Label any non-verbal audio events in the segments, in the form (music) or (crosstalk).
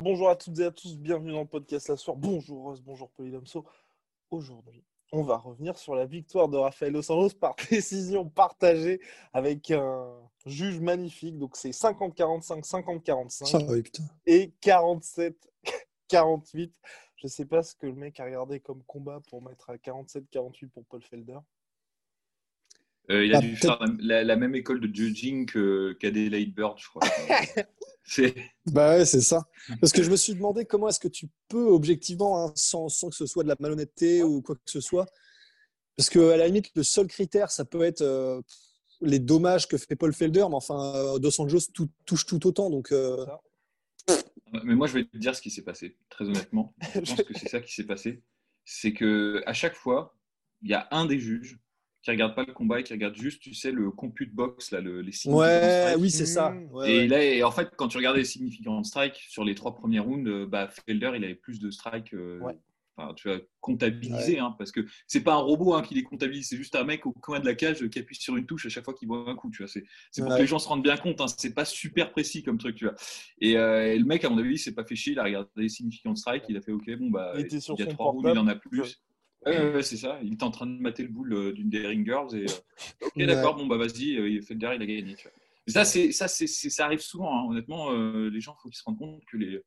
Bonjour à toutes et à tous, bienvenue dans le podcast La Soir. Bonjour Rose, bonjour Polydomso. Aujourd'hui, on va revenir sur la victoire de Rafael Dos Anjos par (laughs) décision partagée avec un juge magnifique. Donc c'est 50-45, 50-45 et 47-48. (laughs) Je ne sais pas ce que le mec a regardé comme combat pour mettre à 47-48 pour Paul Felder. Euh, il a bah, dû faire la, même école de judging qu'Adelaide Bird, je crois. (laughs) bah ouais, c'est ça. Parce que je me suis demandé comment est-ce que tu peux objectivement, hein, sans, sans, que ce soit de la malhonnêteté ou quoi que ce soit, parce que à la limite, le seul critère, ça peut être euh, les dommages que fait Paul Felder, mais enfin, euh, Dos Anjos tout, touche tout autant. Donc, euh, Mais moi, je vais te dire ce qui s'est passé, très honnêtement. Je pense (laughs) que c'est ça qui s'est passé. C'est que à chaque fois, il y a un des juges qui regarde pas le combat et qui regarde juste, tu sais, le compute box, là, le, les signes. Ouais, oui, c'est ça. Mmh. et là, et en fait, quand tu regardais les significants de strike sur les trois premiers rounds, euh, bah, Felder, il avait plus de strike. Euh, enfin, tu as comptabilisé, hein, parce que c'est pas un robot hein, qui les comptabilise, c'est juste un mec au coin de la cage qui appuie sur une touche à chaque fois qu'il voit un coup. Tu vois, c'est, pour que les gens se rendent bien compte. Hein, c'est pas super précis comme truc, tu vois. Et, euh, le mec, à mon avis, il s'est pas fait chier. Il a regardé les significants de strike. Il a fait OK, bon bah, il, y a trois rounds, il en a plus. Ouais, c'est ça. Il est en train de mater le boule euh, d'une Daring Girls et euh, ok, d'accord, bon bah vas-y, euh, il fait derrière, il a gagné. Tu vois. ça, c'est ça, c'est ça arrive souvent. Hein. Honnêtement, les gens, il faut qu'ils se rendent compte que les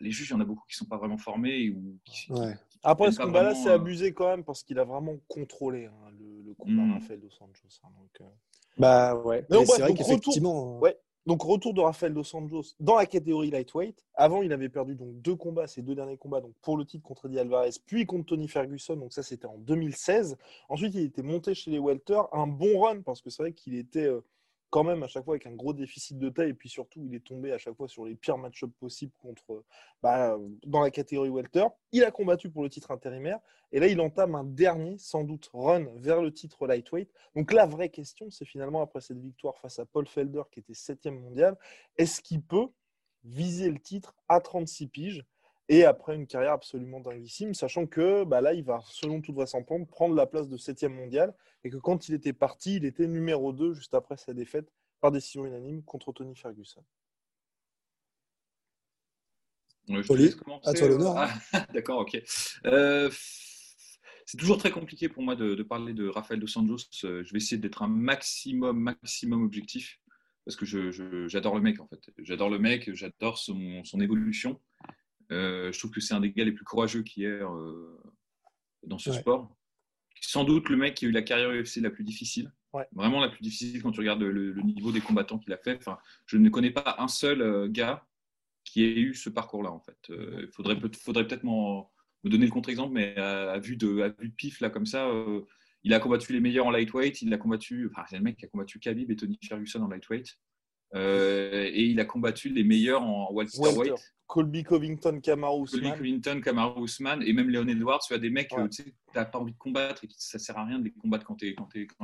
les juges, il y en a beaucoup qui sont pas vraiment formés ou qui, ouais. Après, ce combat-là, c'est abusé quand même parce qu'il a vraiment contrôlé hein, le, combat mmh. Rafael Dos Anjos. Hein, donc, Bah ouais. Mais, c'est vrai qu'effectivement. Ouais, donc, retour de Rafael Dos Anjos dans la catégorie lightweight. Avant, il avait perdu donc deux combats, ses deux derniers combats, donc pour le titre contre Eddie Alvarez, puis contre Tony Ferguson. Donc, ça, c'était en 2016. Ensuite, il était monté chez les Welter. Un bon run, parce que c'est vrai qu'il était euh, quand même à chaque fois avec un gros déficit de taille et puis surtout il est tombé à chaque fois sur les pires match-ups possibles contre bah, dans la catégorie welter. Il a combattu pour le titre intérimaire et là il entame un dernier sans doute run vers le titre lightweight. Donc la vraie question c'est finalement après cette victoire face à Paul Felder qui était septième mondial, est-ce qu'il peut viser le titre à 36 piges et après une carrière absolument dinguissime, sachant que bah là, il va, selon toute vraisemblance, prendre la place de 7 mondial, et que quand il était parti, il était numéro 2 juste après sa défaite par décision unanime contre Tony Ferguson. je à toi l'honneur. Hein. Ah, (laughs) d'accord, ok. Euh, c'est toujours très compliqué pour moi de, parler de Rafael Dos Anjos. Euh, je vais essayer d'être un maximum, maximum objectif parce que j'adore le mec en fait. J'adore le mec, j'adore son, son, évolution. Euh, je trouve que c'est un des gars les plus courageux qui est euh, dans ce sport. Sans doute le mec qui a eu la carrière UFC la plus difficile. Vraiment la plus difficile quand tu regardes le, niveau des combattants qu'il a fait. Enfin, je ne connais pas un seul euh, gars qui ait eu ce parcours-là en fait. Il faudrait, faudrait peut-être me donner le contre-exemple, mais à, vue de, à vue de pif là comme ça, il a combattu les meilleurs en lightweight. Il a combattu, enfin c'est le mec qui a combattu Khabib et Tony Ferguson en lightweight. Et il a combattu les meilleurs en welterweight. Colby Covington, Kamaru Usman. Colby Covington, Kamaru Usman et même Leon Edwards. Tu as des mecs, tu sais, n'as pas envie de combattre et ça sert à rien de les combattre quand tu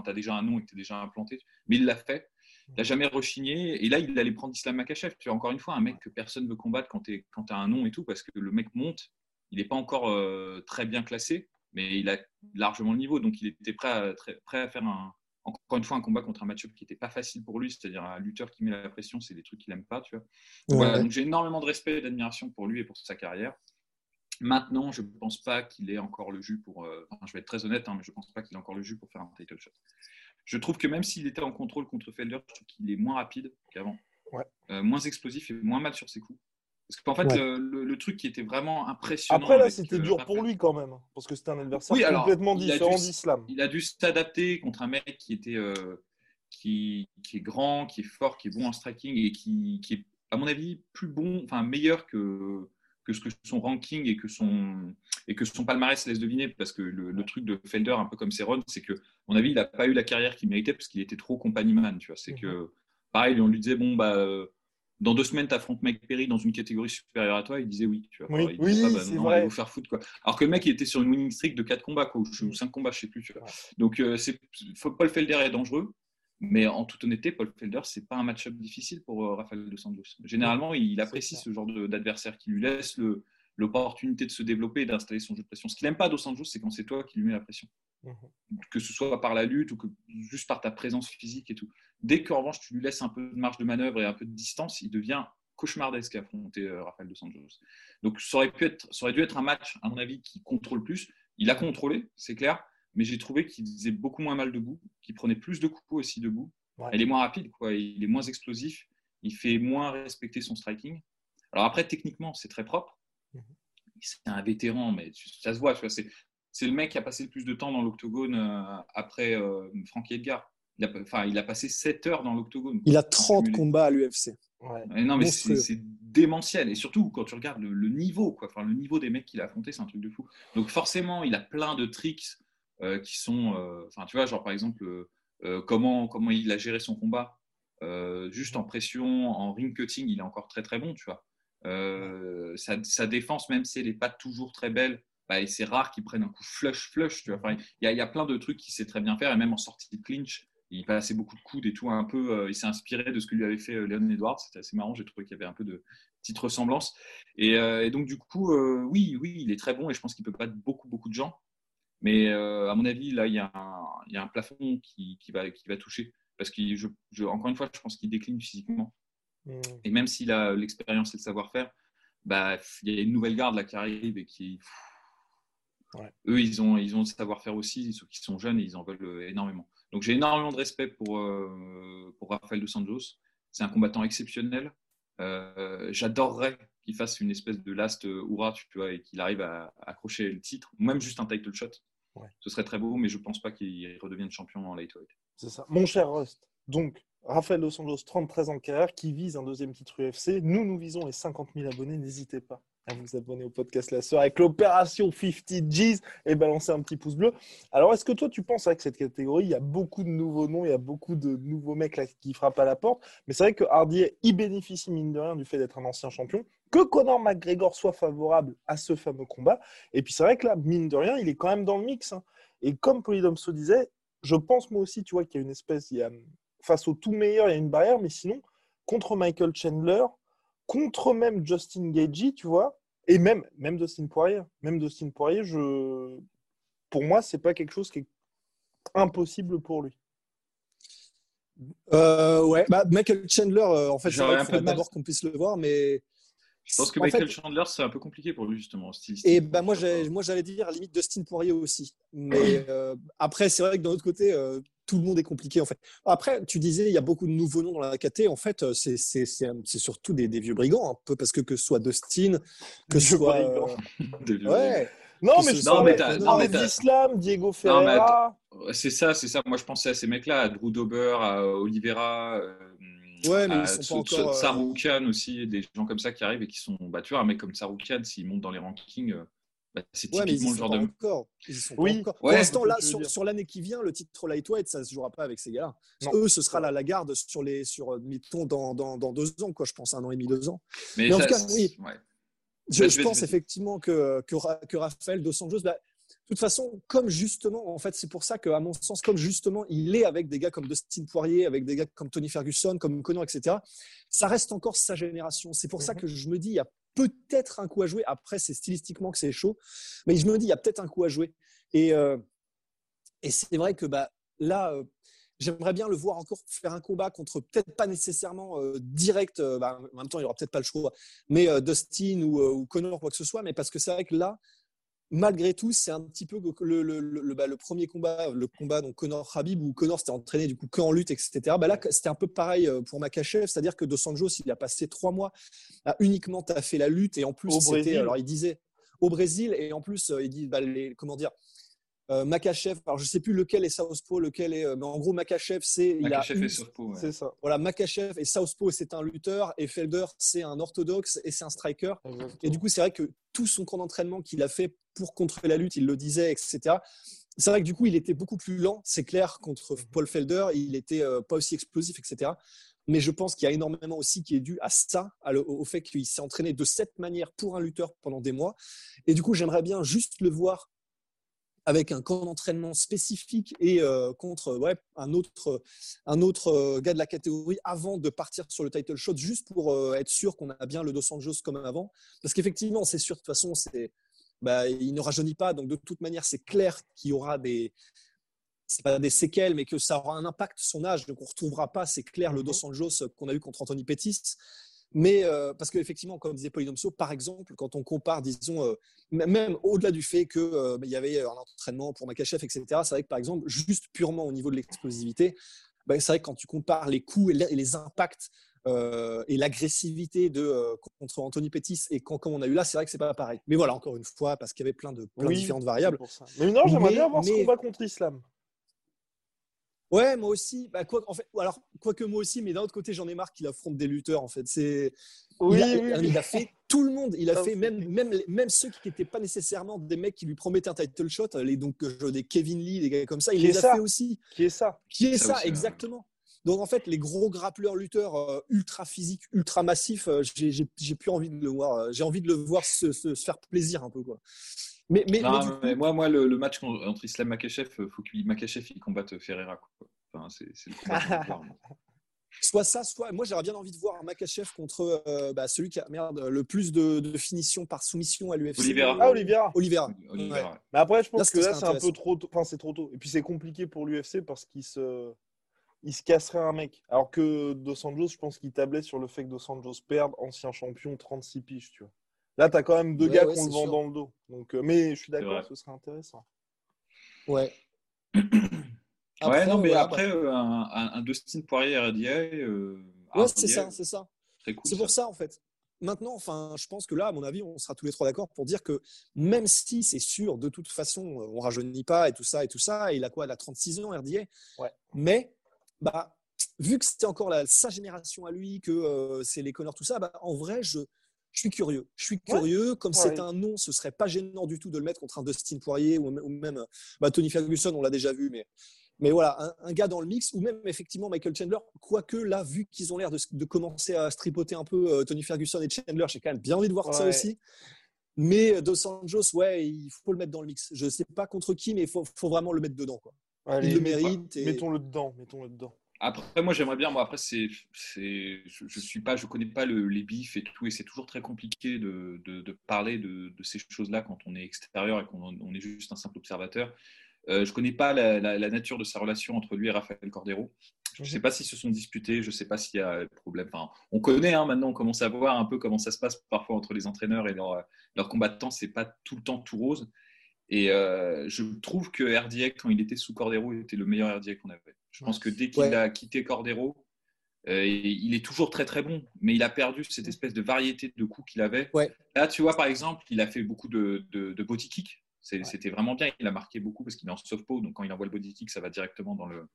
as déjà un nom et que tu es déjà implanté. Mais il l'a fait. Il n'a jamais rechigné. Et là, il allait prendre Islam Makachev. Tu as encore une fois un mec que personne ne veut combattre quand tu as un nom et tout parce que le mec monte. Il n'est pas encore euh, très bien classé, mais il a largement le niveau. Donc, il était prêt à, très, prêt à faire un, encore une fois, un combat contre un match-up qui n'était pas facile pour lui, c'est-à-dire un lutteur qui met la pression, c'est des trucs qu'il n'aime pas. Tu vois. donc j'ai énormément de respect et d'admiration pour lui et pour sa carrière. Maintenant, je ne pense pas qu'il ait encore le jus pour. Euh, je vais être très honnête, hein, mais je ne pense pas qu'il ait encore le jus pour faire un title shot. Je trouve que même s'il était en contrôle contre Felder, je trouve qu'il est moins rapide qu'avant, euh, moins explosif et moins mal sur ses coups. Parce qu'en fait, le, truc qui était vraiment impressionnant. Après, là, c'était euh, dur pour lui quand même, parce que c'était un adversaire complètement différent d'Islam. Il a dû s'adapter contre un mec qui, était, euh, qui, qui, est grand, qui est fort, qui est bon en striking et qui, qui est, à mon avis, plus bon, enfin meilleur que, que ce que son ranking et que son, et que son palmarès laisse deviner. Parce que le, truc de Felder, un peu comme Cerrone, c'est que, à mon avis, il n'a pas eu la carrière qu'il méritait parce qu'il était trop compagnie man. Tu vois, c'est mhm. que, pareil, on lui disait, bon, bah dans deux semaines, tu affrontes Mike Perry dans une catégorie supérieure à toi, il disait oui. Tu vois. Oui, oui bah, c'est vrai. Il faire foutre. Quoi. Alors que le mec, il était sur une winning streak de 4 combats, quoi, ou 5 combats, je sais plus. Tu vois. Donc, euh, Paul Felder est dangereux, Mais en toute honnêteté, Paul Felder, c'est pas un match-up difficile pour euh, Rafael Dos Santos. Généralement, il apprécie ce genre d'adversaire qui lui laisse l'opportunité de se développer et d'installer son jeu de pression. Ce qu'il n'aime pas Dos Santos, c'est quand c'est toi qui lui mets la pression. Mhm. Que ce soit par la lutte ou que juste par ta présence physique et tout. Dès qu'en revanche, tu lui laisses un peu de marge de manœuvre et un peu de distance, il devient cauchemardesque à affronter euh, Rafael Dos Santos. Donc ça aurait, pu être, ça aurait dû être un match, à mon avis, qui contrôle plus. Il a contrôlé, c'est clair, mais j'ai trouvé qu'il faisait beaucoup moins mal debout, qu'il prenait plus de coups aussi debout. Il est moins rapide, quoi. il est moins explosif, il fait moins respecter son striking. Alors après, techniquement, c'est très propre. C'est un vétéran, mais ça se voit. C'est le mec qui a passé le plus de temps dans l'octogone euh, après euh, Frankie Edgar. Il a, enfin, il a passé 7 heures dans l'octogone. Il a 30 combats à l'UFC. Non, mais c'est démentiel. Et surtout, quand tu regardes le, niveau, quoi. Enfin, le niveau des mecs qu'il a affronté, c'est un truc de fou. Donc, forcément, il a plein de tricks euh, qui sont. Euh, enfin, tu vois, genre, par exemple, euh, comment, comment il a géré son combat. juste en pression, en ring cutting, il est encore très, très bon, tu vois. Sa, défense, même si elle n'est pas toujours très belle, bah, c'est rare qu'il prenne un coup flush, flush, tu vois. Enfin, il y, a, y, a plein de trucs qu'il sait très bien faire, et même en sortie de clinch il passait beaucoup de coudes et tout, un peu, euh, il s'est inspiré de ce que lui avait fait euh, Léon Edwards. C'était assez marrant, j'ai trouvé qu'il y avait un peu de petite ressemblance. Et, euh, donc, du coup, oui, oui, il est très bon et je pense qu'il peut battre beaucoup, beaucoup de gens. Mais à mon avis, là, il y a un, plafond qui, va, toucher. Parce que, encore une fois, je pense qu'il décline physiquement. Mmh. Et même s'il a l'expérience et le savoir-faire, bah, il y a une nouvelle garde là qui arrive et qui. Eux, ils ont, ils ont le savoir-faire aussi, ceux qui sont jeunes et ils en veulent énormément. Donc j'ai énormément de respect pour, euh, pour Rafael Dos Santos. C'est un combattant exceptionnel. Euh, j'adorerais qu'il fasse une espèce de last hurrah, tu vois, et qu'il arrive à, accrocher le titre, ou même juste un title shot. Ce serait très beau, mais je ne pense pas qu'il redevienne champion en lightweight. C'est ça. Mon cher Rust, donc Rafael Dos Santos, 33 ans de carrière, qui vise un deuxième titre UFC. Nous, nous visons les 50 000 abonnés. N'hésitez pas à vous abonner au podcast La Soeur avec l'opération 50 G's et balancer un petit pouce bleu. Alors, est-ce que toi, tu penses avec cette catégorie, il y a beaucoup de nouveaux noms, il y a beaucoup de nouveaux mecs là, qui frappent à la porte, mais c'est vrai que Hardy y bénéficie mine de rien du fait d'être un ancien champion, que Conor McGregor soit favorable à ce fameux combat. Et puis, c'est vrai que là, mine de rien, il est quand même dans le mix. Hein. Et comme se disait, je pense moi aussi, tu vois, qu'il y a une espèce, face au tout meilleur, il y a une barrière, mais sinon, contre Michael Chandler, contre même Justin Gagey, tu vois, et même, même Dustin Poirier. Même Dustin Poirier, je... pour moi, c'est pas quelque chose qui est impossible pour lui. Euh, ouais, bah, Michael Chandler, euh, en fait, j'aimerais d'abord qu'on puisse le voir, mais. Je pense que Michael Chandler, c'est un peu compliqué pour lui, justement. Et bah, moi, j'allais dire, à limite, Dustin Poirier aussi. Mais (clears throat) euh, après, c'est vrai que d'un autre côté, tout le monde est compliqué en fait. Après, tu disais, il y a beaucoup de nouveaux noms dans la KT. En fait, c'est surtout des, vieux brigands, un peu parce que que ce soit Dustin, que ce soit. Euh... (laughs) ouais. Non, mais je non, mais d'Islam, Diego Ferreira. C'est ça, c'est ça. Moi, je pensais à ces mecs-là, à Drew Dober, à Oliveira. Euh, ouais, mais ils sont pas encore. Euh, Saroukian aussi, des gens comme ça qui arrivent et qui sont. Bah, tu vois, un mec comme Saroukian, s'il monte dans les rankings, euh, bah, c'est typiquement le genre de. Encore. oui. Pour l'instant, là, sur, l'année qui vient, le titre lightweight, ça ne se jouera pas avec ces gars-là. Eux, ce sera la, la garde sur les, sur, mettons, dans, dans, dans, deux ans, quoi, je pense, un an et demi, deux ans. Mais, en tout cas, oui. Je, pense effectivement que, que, que, Raphaël Dos Anjos, bah, toute façon, comme justement, en fait, c'est pour ça qu'à mon sens, comme justement, il est avec des gars comme Dustin Poirier, avec des gars comme Tony Ferguson, comme Conor, etc., ça reste encore sa génération. C'est pour ça mhm. que je me dis, il y a peut-être un coup à jouer. Après, c'est stylistiquement que c'est chaud, mais je me dis, il y a peut-être un coup à jouer. Et, euh, et c'est vrai que bah, là, euh, j'aimerais bien le voir encore faire un combat contre, peut-être pas nécessairement euh, direct, bah, en même temps, il n'y aura peut-être pas le choix, mais Dustin ou, ou Connor, quoi que ce soit, mais parce que c'est vrai que là, malgré tout, c'est un petit peu le, le, bah, le, premier combat, le combat donc Conor Habib où Conor s'était entraîné du coup qu'en lutte, etc. Bah là, c'était un peu pareil euh, pour Makachev, c'est-à-dire que Dos Anjos, il a passé trois mois à uniquement fait la lutte et en plus, c'était, alors il disait au Brésil et en plus, euh, il dit, bah, les, comment dire, euh, Makachev, alors je sais plus lequel est Southpaw, lequel est, euh, mais en gros Makachev c'est Makachev et Southpaw. C'est ça. Voilà, Makachev et Southpaw c'est un lutteur et Felder c'est un orthodoxe et c'est un striker. Et du coup c'est vrai que tout son camp d'entraînement qu'il a fait pour contrer la lutte, il le disait, etc. C'est vrai que du coup il était beaucoup plus lent, c'est clair contre mhm. Paul Felder, il était euh, pas aussi explosif, etc. Mais je pense qu'il y a énormément aussi qui est dû à ça, au fait qu'il s'est entraîné de cette manière pour un lutteur pendant des mois. Et du coup, j'aimerais bien juste le voir avec un camp d'entraînement spécifique et contre ouais, un autre, un autre gars de la catégorie avant de partir sur le title shot, juste pour être sûr qu'on a bien le Dos Anjos comme avant. Parce qu'effectivement, c'est sûr, de toute façon, c'est, bah, il ne rajeunit pas. Donc, de toute manière, c'est clair qu'il y aura des, c'est pas des séquelles, mais que ça aura un impact son âge. Donc, on retrouvera pas, c'est clair, le Dos Anjos qu'on a eu contre Anthony Pettis. Mais euh, parce qu'effectivement, comme disait Polydomso, par exemple, quand on compare, disons, euh, même au-delà du fait qu'il euh, y avait un entraînement pour Makachev, etc., c'est vrai que par exemple, juste purement au niveau de l'explosivité, bah, c'est vrai que quand tu compares les coups et les, impacts et l'agressivité de contre Anthony Pettis et quand, comme on a eu là, c'est vrai que c'est pas pareil. Mais voilà, encore une fois, parce qu'il y avait plein de, plein différentes variables. Mais non, j'aimerais bien voir ce combat contre Islam. Ouais, moi aussi. Bah, quoi, en fait, alors, quoique moi aussi, mais d'un autre côté, j'en ai marre qu'il affronte des lutteurs. En fait, c'est. Oui, il, a, fait tout le monde. Il a fait même, même, même ceux qui n'étaient pas nécessairement des mecs qui lui promettaient un title shot, les donc des Kevin Lee, des gars comme ça. Il les a fait aussi. Qui est ça Qui est ça, exactement. Donc en fait, les gros grappleurs lutteurs euh, ultra physiques, ultra massifs, euh, j'ai plus envie de le voir. Euh, j'ai envie de le voir se, se, faire plaisir un peu quoi. Mais, mais, moi, moi le, match entre Islam Makachev, il faut qu'il Makachev il combatte Ferreira. Quoi. Enfin, c'est, le combat (laughs) soit ça, soit moi j'aurais bien envie de voir Makachev contre euh, bah, celui qui a merde, le plus de, de finition par soumission à l'UFC. Oliveira. Ah, Oliveira. Oliveira. Mais après, je pense que là, c'est un peu trop tôt. Enfin, c'est trop tôt. Et puis, c'est compliqué pour l'UFC parce qu'il se. Il se casserait un mec. Alors que Dos Anjos, je pense qu'il tablait sur le fait que Dos Anjos perde, ancien champion, 36 piges, tu vois. Là, tu as quand même deux gars qui ont le vent dans le dos. Donc, euh, mais je suis d'accord, ce serait intéressant. Ouais. (clears throat) ouais, non, mais après, euh, un, un, Dustin Poirier RDA. Euh, ouais, c'est ça, c'est ça. c'est pour ça. en fait. Maintenant, enfin, je pense que là, à mon avis, on sera tous les trois d'accord pour dire que même si c'est sûr, de toute façon, on rajeunit pas et tout ça et tout ça, il a quoi Il a 36 ans, RDA. Ouais. Mais, bah, vu que c'était encore la, sa génération à lui, que c'est les Connors, tout ça, bah, en vrai, je, je suis curieux. Je suis curieux. Comme c'est un nom, ce serait pas gênant du tout de le mettre contre un Dustin Poirier ou, même bah, Tony Ferguson, on l'a déjà vu, mais, mais voilà, un, gars dans le mix, ou même effectivement Michael Chandler, quoique là, vu qu'ils ont l'air de, commencer à stripoter un peu euh, Tony Ferguson et Chandler, j'ai quand même bien envie de voir ça aussi. Mais euh, Dos Anjos, ouais, il faut le mettre dans le mix. Je sais pas contre qui, mais il faut, vraiment le mettre dedans. Quoi. Il le mérite. Mettons-le dedans. Mettons-le dedans. Après, moi, j'aimerais bien. Moi, après, c'est, c'est, je, je, suis pas, je connais pas le, les bifs et tout, et c'est toujours très compliqué de, de, de parler de, de, ces choses-là quand on est extérieur et qu'on on est juste un simple observateur. Euh, je connais pas la, la, nature de sa relation entre lui et Raphaël Cordero. Je ne sais pas s'ils se sont disputés, je ne sais pas s'il y a problème. Enfin, on connaît hein, maintenant, on commence à voir un peu comment ça se passe parfois entre les entraîneurs et leurs, leurs combattants. C'est pas tout le temps tout rose. Et euh, je trouve que RDA, quand il était sous Cordero, était le meilleur RDA qu'on avait. Je pense que dès qu'il a quitté Cordero, euh, il est toujours très très bon, mais il a perdu cette espèce de variété de coups qu'il avait. Là, tu vois, par exemple, il a fait beaucoup de, de, body kick. C'était vraiment bien. Il a marqué beaucoup parce qu'il est en soft -po, donc quand il envoie le body kick, ça va directement dans le,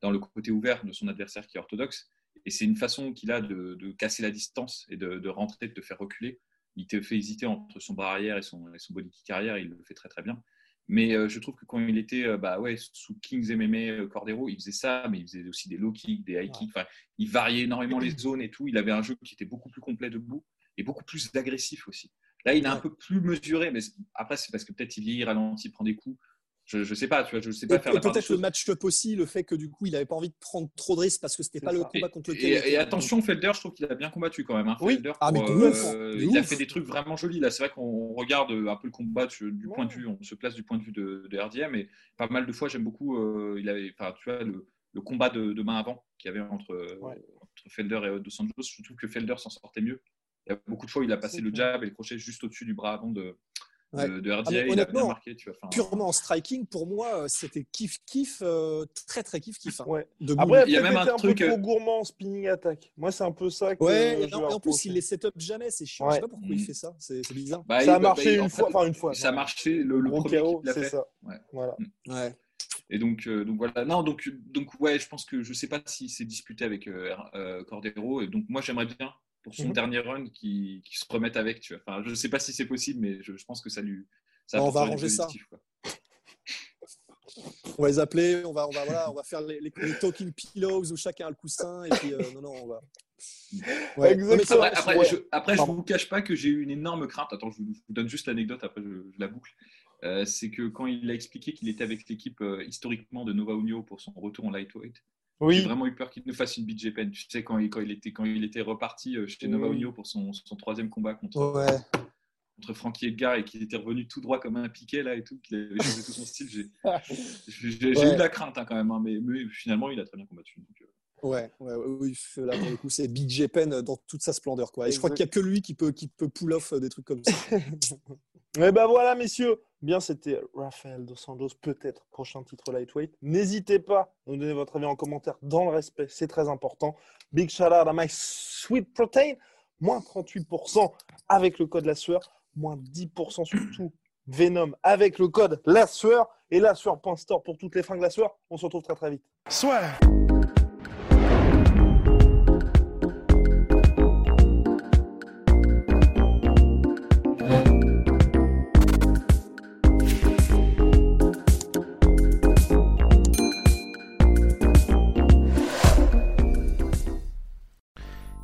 dans le côté ouvert de son adversaire qui est orthodoxe. Et c'est une façon qu'il a de, de, casser la distance et de, de, rentrer, de te faire reculer. Il te fait hésiter entre son bras arrière et son, et son body kick arrière. Il le fait très très bien. Mais euh, je trouve que quand il était euh, bah, ouais, sous Kings MMA euh, Cordero, il faisait ça, mais il faisait aussi des low kicks, des high kicks. Il variait énormément les (clears throat) zones et tout. Il avait un jeu qui était beaucoup plus complet debout et beaucoup plus agressif aussi. Là, il est un peu plus mesuré, mais après, c'est parce que peut-être il vieillit, ralentit, prend des coups je, ne sais pas, tu vois, je sais pas faire et peut-être le match-up aussi, le fait que du coup, il n'avait pas envie de prendre trop de risques parce que c'était pas le combat contre lequel. Et, et attention, Felder, je trouve qu'il a bien combattu quand même. Hein. Oui. Felder, ah, mais euh, il a fait des trucs vraiment jolis. Là, c'est vrai qu'on regarde un peu le combat du point de vue, on se place du point de vue de, de RDM, mais pas mal de fois, j'aime beaucoup. Euh, il avait, enfin, tu vois, le, le combat de, de, main avant qu'il y avait entre, entre Felder et Dos Santos. Je trouve que Felder s'en sortait mieux. Il y a beaucoup de fois, il a passé le jab et le crochet juste au-dessus du bras avant de, de, RDA, ah, il a bien marqué. Tu vois, purement en striking, pour moi, euh, c'était kiff kiff, euh, très très kiff kiff. Hein, ouais. Après, il y a même un, truc un peu trop gourmand en spinning attack. Moi, c'est un peu ça. Que ouais, en, plus, il les set up jamais, c'est chiant. Je sais pas pourquoi il mm. fait ça, c'est bizarre. Bah, ça a bah, marché une fois, enfin une fois. Ça a marché le, le premier c'est ça. Ouais. Voilà. Mm. Ouais. Et donc, euh, donc voilà. Non, donc, donc ouais, je pense que je sais pas si c'est disputé avec euh, Cordero. Et donc moi, j'aimerais bien pour son mhm. dernier run qui, qui, se remette avec. Tu vois. Enfin, je ne sais pas si c'est possible, mais je, je, pense que ça lui, on va arranger ça. On va les appeler, on va, on va, voilà, on va faire les, les, talking pillows où chacun a le coussin et puis euh, non, non, on va. Ouais. Après, après, je, après je vous cache pas que j'ai eu une énorme crainte. Attends, je vous, donne juste l'anecdote, après je, la boucle. c'est que quand il a expliqué qu'il était avec l'équipe historiquement de Nova Union pour son retour en lightweight, oui. j'ai vraiment eu peur qu'il nous fasse une beat pen. Tu sais, quand il, quand il, était, quand il était reparti chez Nova Union pour son, son, troisième combat contre, ouais contre Frankie Edgar et qu'il était revenu tout droit comme un piquet là et tout, qu'il avait changé tout son style. J'ai eu de la crainte hein, quand même, hein, mais, finalement il a très bien combattu. Euh. Ouais, ouais, oui, là pour le coup c'est Big Japan dans toute sa splendeur quoi. Et je crois qu'il n'y a que lui qui peut, qui peut pull off des trucs comme ça. Mais (laughs) ben voilà messieurs, bien c'était Rafael Dos Anjos, peut-être prochain titre lightweight. N'hésitez pas à nous donner votre avis en commentaire dans le respect, c'est très important. Big shout out à my sweet protein, moins 38% avec le code la sueur moins 10% sur tout. Venom avec le code La Sueur et La Sueur.store pour toutes les fringues La Sueur. On se retrouve très très vite. Soit.